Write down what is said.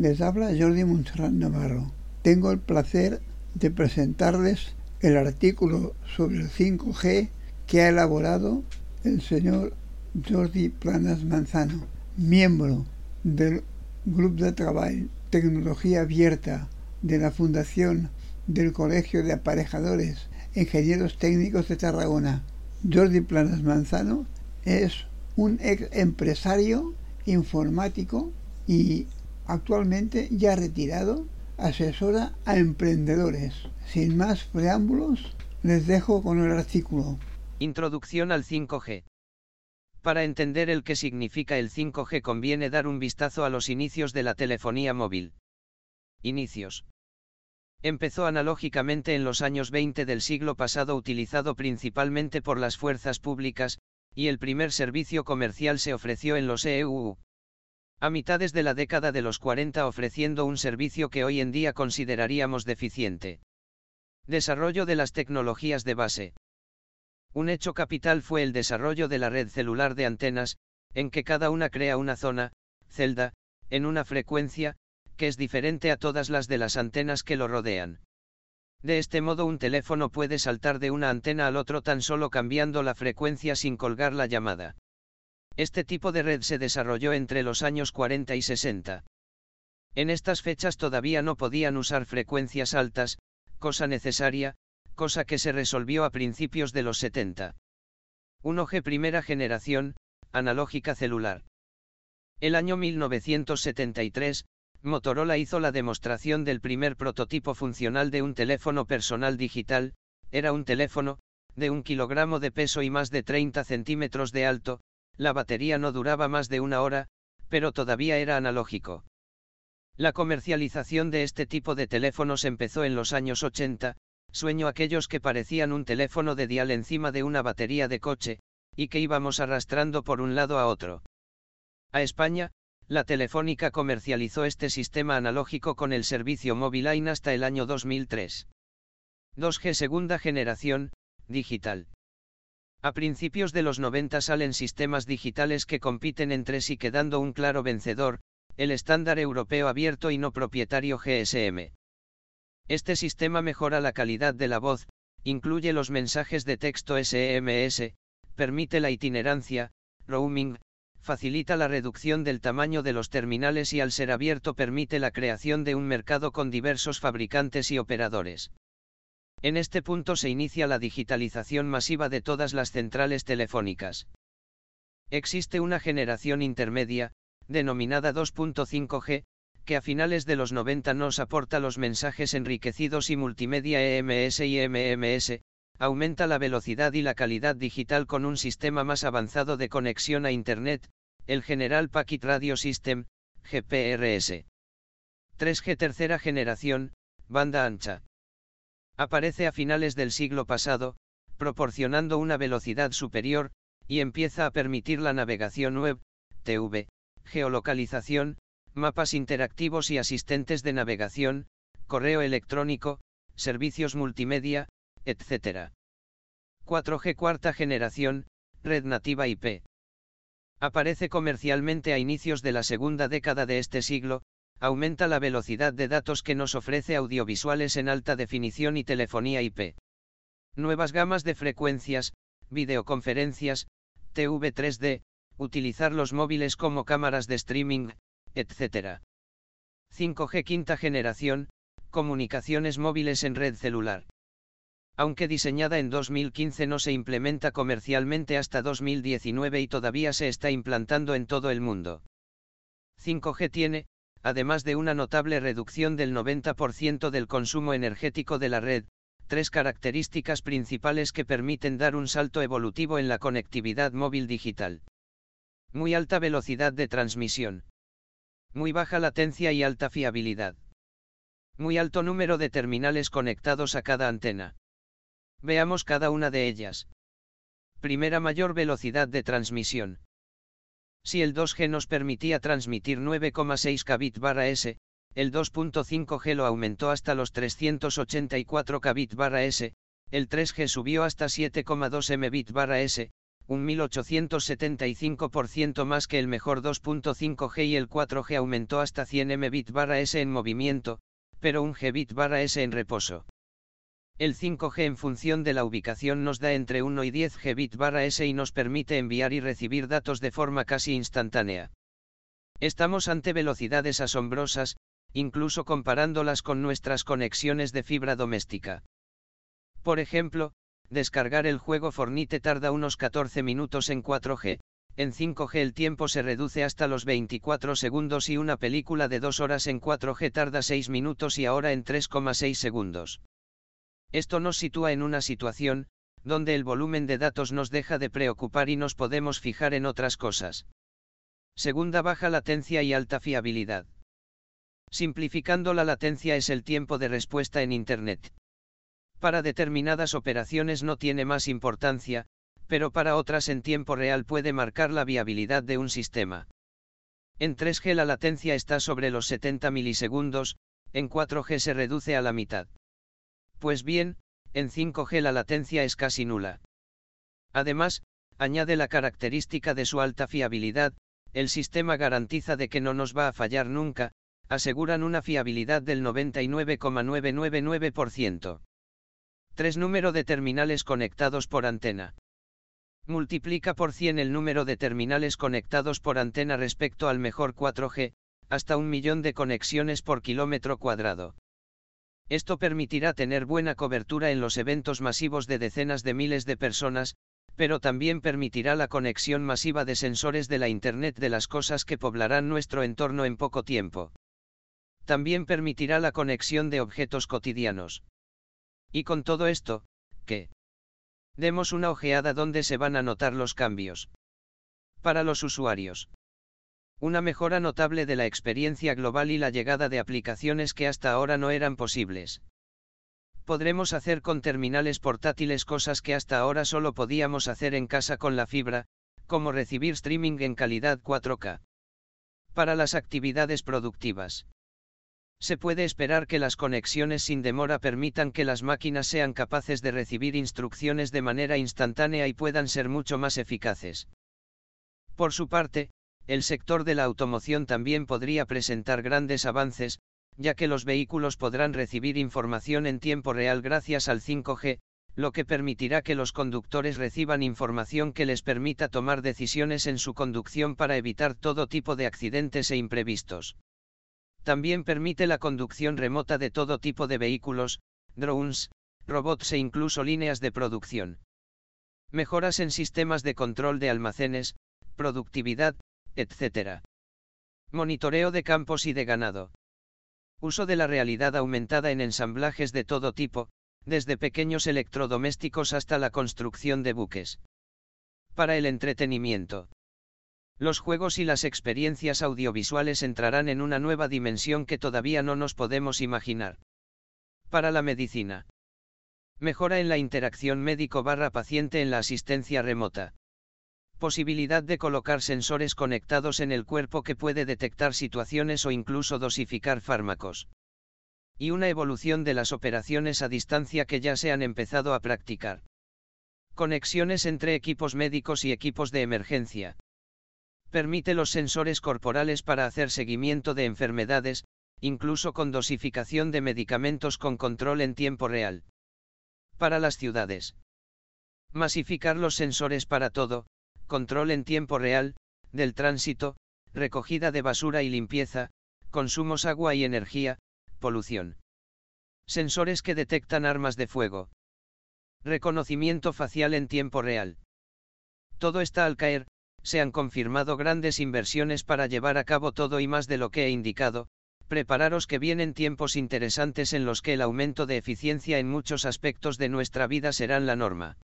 Les habla Jordi Montserrat Navarro. Tengo el placer de presentarles el artículo sobre el 5G que ha elaborado el señor Jordi Planas Manzano, miembro del Grupo de Trabajo Tecnología Abierta de la Fundación del Colegio de Aparejadores Ingenieros Técnicos de Tarragona. Jordi Planas Manzano es un ex empresario informático y actualmente ya retirado asesora a emprendedores. Sin más preámbulos, les dejo con el artículo. Introducción al 5G. Para entender el que significa el 5G conviene dar un vistazo a los inicios de la telefonía móvil. Inicios. Empezó analógicamente en los años 20 del siglo pasado utilizado principalmente por las fuerzas públicas, y el primer servicio comercial se ofreció en los EU. A mitades de la década de los 40 ofreciendo un servicio que hoy en día consideraríamos deficiente. Desarrollo de las tecnologías de base. Un hecho capital fue el desarrollo de la red celular de antenas, en que cada una crea una zona, celda, en una frecuencia, que es diferente a todas las de las antenas que lo rodean. De este modo un teléfono puede saltar de una antena al otro tan solo cambiando la frecuencia sin colgar la llamada. Este tipo de red se desarrolló entre los años 40 y 60. En estas fechas todavía no podían usar frecuencias altas, cosa necesaria, cosa que se resolvió a principios de los 70. 1G primera generación, analógica celular. El año 1973, Motorola hizo la demostración del primer prototipo funcional de un teléfono personal digital, era un teléfono, de un kilogramo de peso y más de 30 centímetros de alto, la batería no duraba más de una hora, pero todavía era analógico. La comercialización de este tipo de teléfonos empezó en los años 80, sueño aquellos que parecían un teléfono de dial encima de una batería de coche, y que íbamos arrastrando por un lado a otro. A España, la Telefónica comercializó este sistema analógico con el servicio Moviline hasta el año 2003. 2G segunda generación, digital. A principios de los 90 salen sistemas digitales que compiten entre sí quedando un claro vencedor, el estándar europeo abierto y no propietario GSM. Este sistema mejora la calidad de la voz, incluye los mensajes de texto SMS, permite la itinerancia, roaming, facilita la reducción del tamaño de los terminales y al ser abierto permite la creación de un mercado con diversos fabricantes y operadores. En este punto se inicia la digitalización masiva de todas las centrales telefónicas. Existe una generación intermedia, denominada 2.5G, que a finales de los 90 nos aporta los mensajes enriquecidos y multimedia EMS y MMS, aumenta la velocidad y la calidad digital con un sistema más avanzado de conexión a Internet, el General Packet Radio System, GPRS. 3G tercera generación, banda ancha. Aparece a finales del siglo pasado, proporcionando una velocidad superior, y empieza a permitir la navegación web, TV, geolocalización, mapas interactivos y asistentes de navegación, correo electrónico, servicios multimedia, etc. 4G cuarta generación, red nativa IP. Aparece comercialmente a inicios de la segunda década de este siglo, aumenta la velocidad de datos que nos ofrece audiovisuales en alta definición y telefonía IP. Nuevas gamas de frecuencias, videoconferencias, TV 3D, utilizar los móviles como cámaras de streaming, etc. 5G quinta generación, comunicaciones móviles en red celular. Aunque diseñada en 2015 no se implementa comercialmente hasta 2019 y todavía se está implantando en todo el mundo. 5G tiene, además de una notable reducción del 90% del consumo energético de la red, tres características principales que permiten dar un salto evolutivo en la conectividad móvil digital. Muy alta velocidad de transmisión. Muy baja latencia y alta fiabilidad. Muy alto número de terminales conectados a cada antena. Veamos cada una de ellas. Primera mayor velocidad de transmisión. Si el 2G nos permitía transmitir 9,6 kbit barra S, el 2.5G lo aumentó hasta los 384 kbit barra S, el 3G subió hasta 7,2 mbit barra S, un 1875% más que el mejor 2.5G y el 4G aumentó hasta 100 Mbit barra S en movimiento, pero un Gbit barra S en reposo. El 5G en función de la ubicación nos da entre 1 y 10 Gbit barra S y nos permite enviar y recibir datos de forma casi instantánea. Estamos ante velocidades asombrosas, incluso comparándolas con nuestras conexiones de fibra doméstica. Por ejemplo, descargar el juego Fornite tarda unos 14 minutos en 4G, en 5G el tiempo se reduce hasta los 24 segundos y una película de 2 horas en 4G tarda 6 minutos y ahora en 3,6 segundos. Esto nos sitúa en una situación, donde el volumen de datos nos deja de preocupar y nos podemos fijar en otras cosas. Segunda baja latencia y alta fiabilidad. Simplificando la latencia es el tiempo de respuesta en Internet. Para determinadas operaciones no tiene más importancia, pero para otras en tiempo real puede marcar la viabilidad de un sistema. En 3G la latencia está sobre los 70 milisegundos, en 4G se reduce a la mitad. Pues bien, en 5G la latencia es casi nula. Además, añade la característica de su alta fiabilidad, el sistema garantiza de que no nos va a fallar nunca, aseguran una fiabilidad del 99,999%. 3 número de terminales conectados por antena. Multiplica por 100 el número de terminales conectados por antena respecto al mejor 4G, hasta un millón de conexiones por kilómetro cuadrado. Esto permitirá tener buena cobertura en los eventos masivos de decenas de miles de personas, pero también permitirá la conexión masiva de sensores de la Internet de las cosas que poblarán nuestro entorno en poco tiempo. También permitirá la conexión de objetos cotidianos. Y con todo esto, ¿qué? Demos una ojeada donde se van a notar los cambios. Para los usuarios. Una mejora notable de la experiencia global y la llegada de aplicaciones que hasta ahora no eran posibles. Podremos hacer con terminales portátiles cosas que hasta ahora solo podíamos hacer en casa con la fibra, como recibir streaming en calidad 4K. Para las actividades productivas. Se puede esperar que las conexiones sin demora permitan que las máquinas sean capaces de recibir instrucciones de manera instantánea y puedan ser mucho más eficaces. Por su parte, el sector de la automoción también podría presentar grandes avances, ya que los vehículos podrán recibir información en tiempo real gracias al 5G, lo que permitirá que los conductores reciban información que les permita tomar decisiones en su conducción para evitar todo tipo de accidentes e imprevistos. También permite la conducción remota de todo tipo de vehículos, drones, robots e incluso líneas de producción. Mejoras en sistemas de control de almacenes, productividad, etc. Monitoreo de campos y de ganado. Uso de la realidad aumentada en ensamblajes de todo tipo, desde pequeños electrodomésticos hasta la construcción de buques. Para el entretenimiento. Los juegos y las experiencias audiovisuales entrarán en una nueva dimensión que todavía no nos podemos imaginar. Para la medicina. Mejora en la interacción médico-paciente en la asistencia remota. Posibilidad de colocar sensores conectados en el cuerpo que puede detectar situaciones o incluso dosificar fármacos. Y una evolución de las operaciones a distancia que ya se han empezado a practicar. Conexiones entre equipos médicos y equipos de emergencia. Permite los sensores corporales para hacer seguimiento de enfermedades, incluso con dosificación de medicamentos con control en tiempo real. Para las ciudades. Masificar los sensores para todo, control en tiempo real, del tránsito, recogida de basura y limpieza, consumos agua y energía, polución. Sensores que detectan armas de fuego. Reconocimiento facial en tiempo real. Todo está al caer, se han confirmado grandes inversiones para llevar a cabo todo y más de lo que he indicado, prepararos que vienen tiempos interesantes en los que el aumento de eficiencia en muchos aspectos de nuestra vida serán la norma.